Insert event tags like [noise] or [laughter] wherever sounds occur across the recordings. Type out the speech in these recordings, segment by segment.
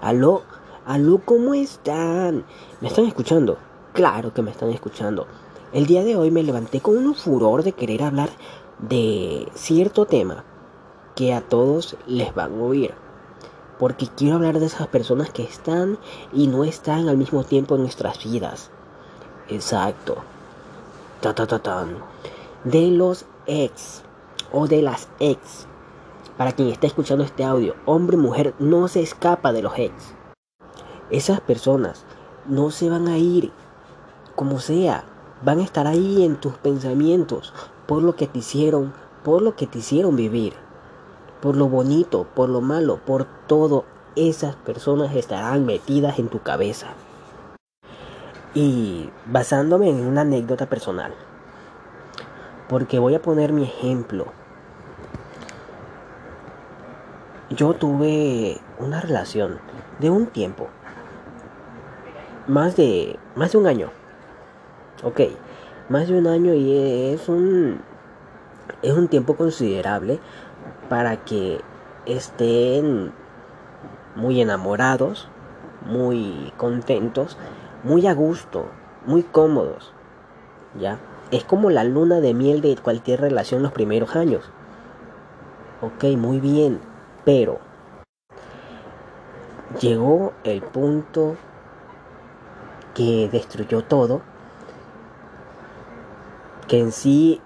Aló, aló, ¿cómo están? ¿Me están escuchando? Claro que me están escuchando. El día de hoy me levanté con un furor de querer hablar de cierto tema que a todos les van a oír. Porque quiero hablar de esas personas que están y no están al mismo tiempo en nuestras vidas. Exacto. Ta ta ta. De los ex o de las ex. Para quien está escuchando este audio, hombre o mujer no se escapa de los ex. Esas personas no se van a ir como sea, van a estar ahí en tus pensamientos por lo que te hicieron, por lo que te hicieron vivir, por lo bonito, por lo malo, por todo. Esas personas estarán metidas en tu cabeza. Y basándome en una anécdota personal, porque voy a poner mi ejemplo. Yo tuve una relación de un tiempo, más de, más de un año. Ok, más de un año y es un, es un tiempo considerable para que estén muy enamorados, muy contentos, muy a gusto, muy cómodos. ¿Ya? Es como la luna de miel de cualquier relación los primeros años. Ok, muy bien, pero llegó el punto que destruyó todo, que en sí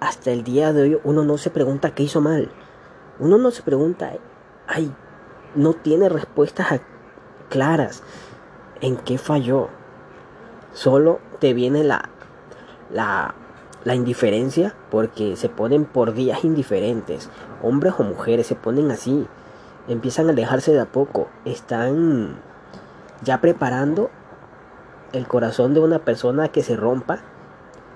hasta el día de hoy uno no se pregunta qué hizo mal, uno no se pregunta, ay, no tiene respuestas claras. En qué falló, solo te viene la, la, la indiferencia porque se ponen por días indiferentes, hombres o mujeres se ponen así empiezan a alejarse de a poco, están ya preparando el corazón de una persona que se rompa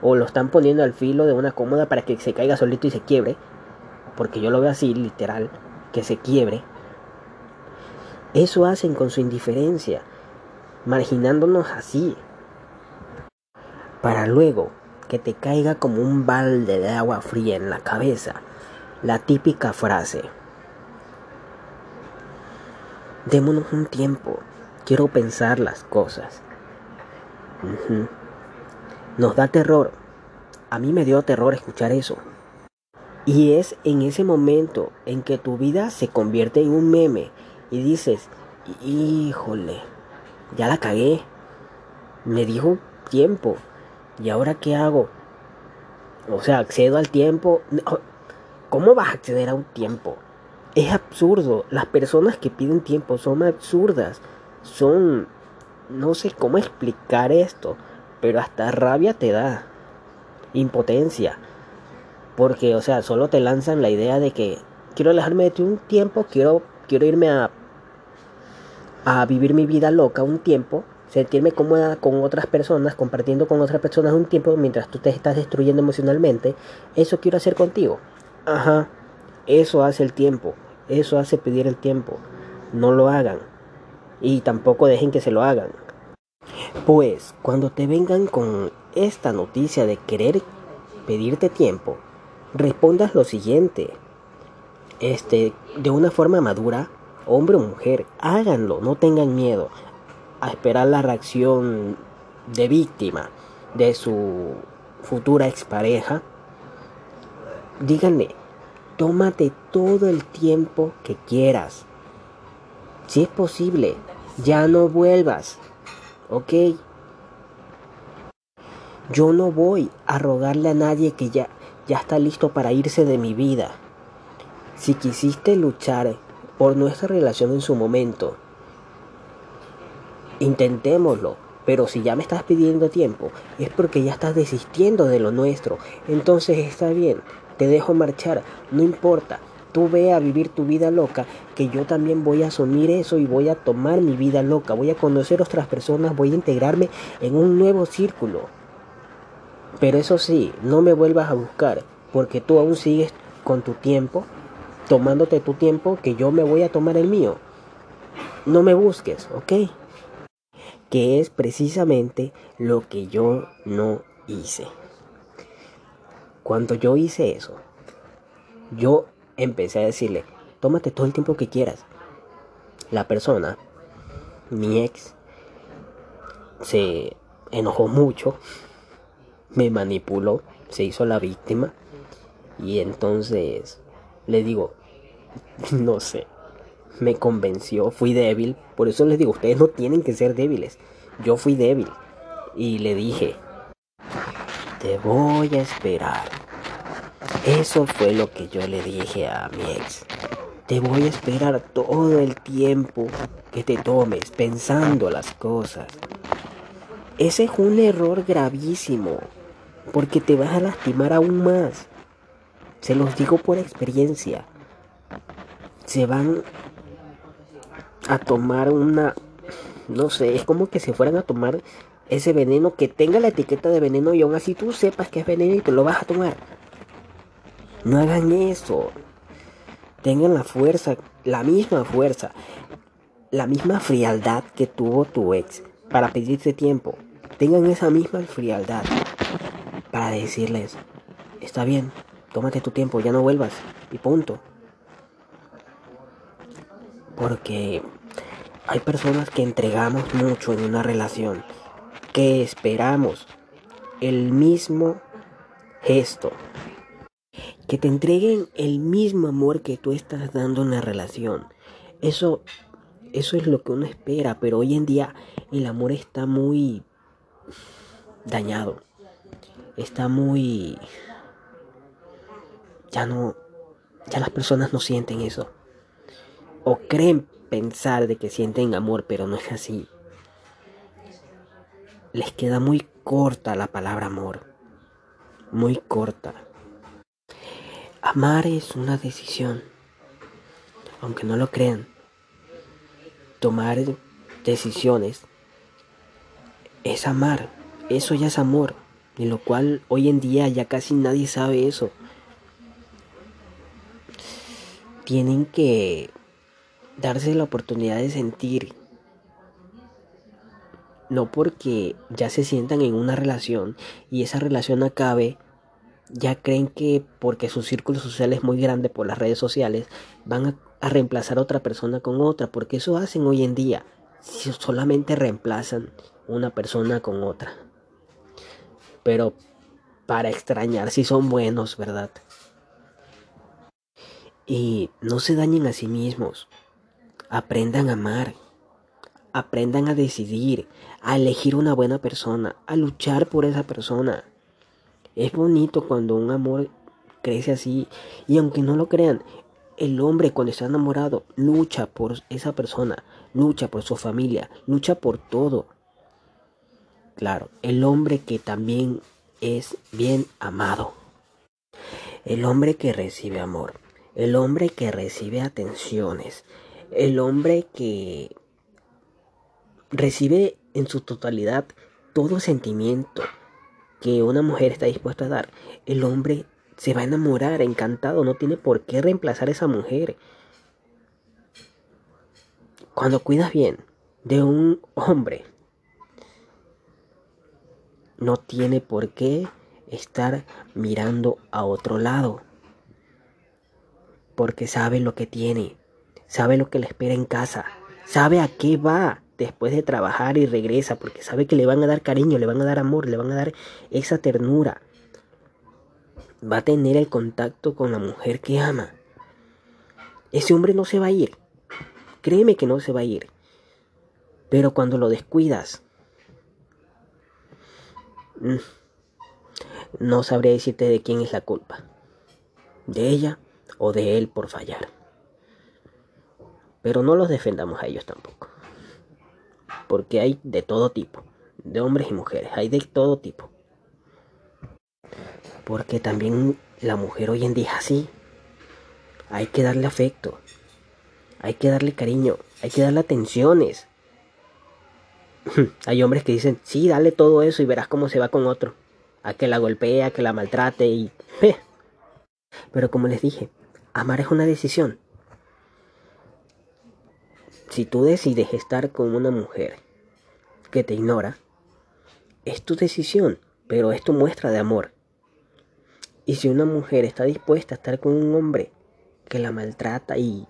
o lo están poniendo al filo de una cómoda para que se caiga solito y se quiebre, porque yo lo veo así, literal, que se quiebre. Eso hacen con su indiferencia, marginándonos así, para luego que te caiga como un balde de agua fría en la cabeza la típica frase Démonos un tiempo. Quiero pensar las cosas. Nos da terror. A mí me dio terror escuchar eso. Y es en ese momento en que tu vida se convierte en un meme y dices, híjole, ya la cagué. Me dijo tiempo. ¿Y ahora qué hago? O sea, accedo al tiempo. ¿Cómo vas a acceder a un tiempo? Es absurdo. Las personas que piden tiempo son absurdas. Son... No sé cómo explicar esto. Pero hasta rabia te da. Impotencia. Porque, o sea, solo te lanzan la idea de que quiero alejarme de ti un tiempo, quiero, quiero irme a, a vivir mi vida loca un tiempo, sentirme cómoda con otras personas, compartiendo con otras personas un tiempo mientras tú te estás destruyendo emocionalmente. Eso quiero hacer contigo. Ajá. Eso hace el tiempo, eso hace pedir el tiempo. No lo hagan y tampoco dejen que se lo hagan. Pues cuando te vengan con esta noticia de querer pedirte tiempo, respondas lo siguiente. Este, de una forma madura, hombre o mujer, háganlo, no tengan miedo a esperar la reacción de víctima de su futura expareja. Díganle, Tómate todo el tiempo que quieras. Si es posible, ya no vuelvas. ¿Ok? Yo no voy a rogarle a nadie que ya, ya está listo para irse de mi vida. Si quisiste luchar por nuestra relación en su momento, intentémoslo. Pero si ya me estás pidiendo tiempo, es porque ya estás desistiendo de lo nuestro. Entonces está bien, te dejo marchar, no importa. Tú ve a vivir tu vida loca, que yo también voy a asumir eso y voy a tomar mi vida loca, voy a conocer otras personas, voy a integrarme en un nuevo círculo. Pero eso sí, no me vuelvas a buscar, porque tú aún sigues con tu tiempo, tomándote tu tiempo, que yo me voy a tomar el mío. No me busques, ¿ok? Que es precisamente lo que yo no hice. Cuando yo hice eso, yo empecé a decirle, tómate todo el tiempo que quieras. La persona mi ex se enojó mucho, me manipuló, se hizo la víctima y entonces le digo, [laughs] no sé, me convenció, fui débil, por eso les digo, ustedes no tienen que ser débiles, yo fui débil y le dije, te voy a esperar. Eso fue lo que yo le dije a mi ex. Te voy a esperar todo el tiempo que te tomes pensando las cosas. Ese es un error gravísimo, porque te vas a lastimar aún más. Se los digo por experiencia. Se van a tomar una, no sé, es como que se fueran a tomar ese veneno que tenga la etiqueta de veneno y aún así tú sepas que es veneno y te lo vas a tomar. No hagan eso. Tengan la fuerza, la misma fuerza, la misma frialdad que tuvo tu ex para pedirte tiempo. Tengan esa misma frialdad para decirles, está bien, tómate tu tiempo, ya no vuelvas y punto. Porque hay personas que entregamos mucho en una relación, que esperamos el mismo gesto, que te entreguen el mismo amor que tú estás dando en la relación. Eso eso es lo que uno espera, pero hoy en día el amor está muy dañado. Está muy ya no ya las personas no sienten eso. O creen pensar de que sienten amor, pero no es así. Les queda muy corta la palabra amor. Muy corta. Amar es una decisión. Aunque no lo crean tomar decisiones es amar. Eso ya es amor. En lo cual hoy en día ya casi nadie sabe eso. Tienen que darse la oportunidad de sentir. No porque ya se sientan en una relación y esa relación acabe, ya creen que porque su círculo social es muy grande por las redes sociales, van a reemplazar a otra persona con otra, porque eso hacen hoy en día. Si solamente reemplazan una persona con otra. Pero para extrañar si son buenos, ¿verdad? Y no se dañen a sí mismos. Aprendan a amar. Aprendan a decidir, a elegir una buena persona, a luchar por esa persona. Es bonito cuando un amor crece así. Y aunque no lo crean, el hombre cuando está enamorado lucha por esa persona, lucha por su familia, lucha por todo. Claro, el hombre que también es bien amado. El hombre que recibe amor. El hombre que recibe atenciones. El hombre que recibe en su totalidad todo sentimiento que una mujer está dispuesta a dar. El hombre se va a enamorar, encantado, no tiene por qué reemplazar a esa mujer. Cuando cuidas bien de un hombre, no tiene por qué estar mirando a otro lado. Porque sabe lo que tiene, sabe lo que le espera en casa, sabe a qué va después de trabajar y regresa, porque sabe que le van a dar cariño, le van a dar amor, le van a dar esa ternura va a tener el contacto con la mujer que ama. Ese hombre no se va a ir. Créeme que no se va a ir. Pero cuando lo descuidas, mm, no sabré decirte de quién es la culpa. De ella o de él por fallar. Pero no los defendamos a ellos tampoco. Porque hay de todo tipo. De hombres y mujeres. Hay de todo tipo. Porque también la mujer hoy en día es así. Hay que darle afecto. Hay que darle cariño. Hay que darle atenciones. [laughs] Hay hombres que dicen, sí, dale todo eso y verás cómo se va con otro. A que la golpee, a que la maltrate y... [laughs] Pero como les dije, amar es una decisión. Si tú decides estar con una mujer que te ignora, es tu decisión, pero es tu muestra de amor. Y si una mujer está dispuesta a estar con un hombre que la maltrata y,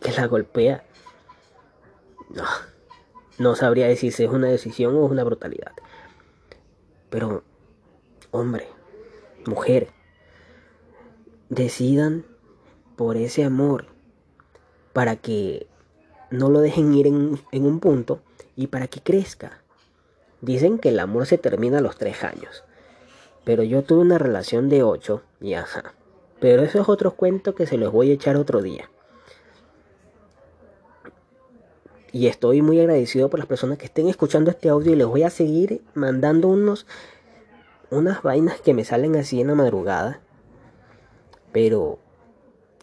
que la golpea, no, No sabría decir si es una decisión o es una brutalidad. Pero, hombre, mujer, decidan por ese amor para que no lo dejen ir en, un punto y para que crezca. Dicen que el amor se termina a los tres años. Pero yo tuve una relación de ocho y ajá. Pero eso es otro cuento que se los voy a echar otro día. Y estoy muy agradecido por las personas que estén escuchando este audio y les voy a seguir mandando unos unas vainas que me salen así en la madrugada. Pero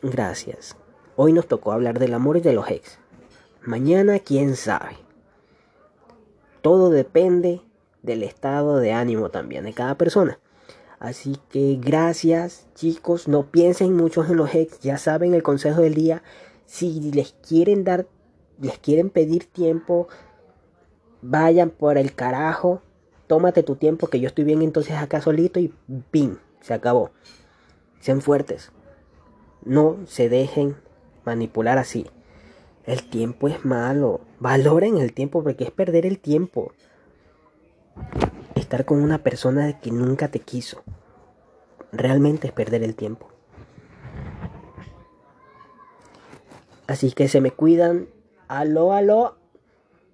gracias. Hoy nos tocó hablar del amor y de los ex. Mañana quién sabe. Todo depende del estado de ánimo también de cada persona. Así que gracias chicos, no piensen mucho en los ex, ya saben el consejo del día. Si les quieren dar, les quieren pedir tiempo, vayan por el carajo, tómate tu tiempo que yo estoy bien entonces acá solito y ¡pim! Se acabó. Sean fuertes. No se dejen manipular así. El tiempo es malo. Valoren el tiempo porque es perder el tiempo estar con una persona que nunca te quiso. Realmente es perder el tiempo. Así que se me cuidan. Aló, aló.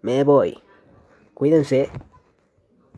Me voy. Cuídense.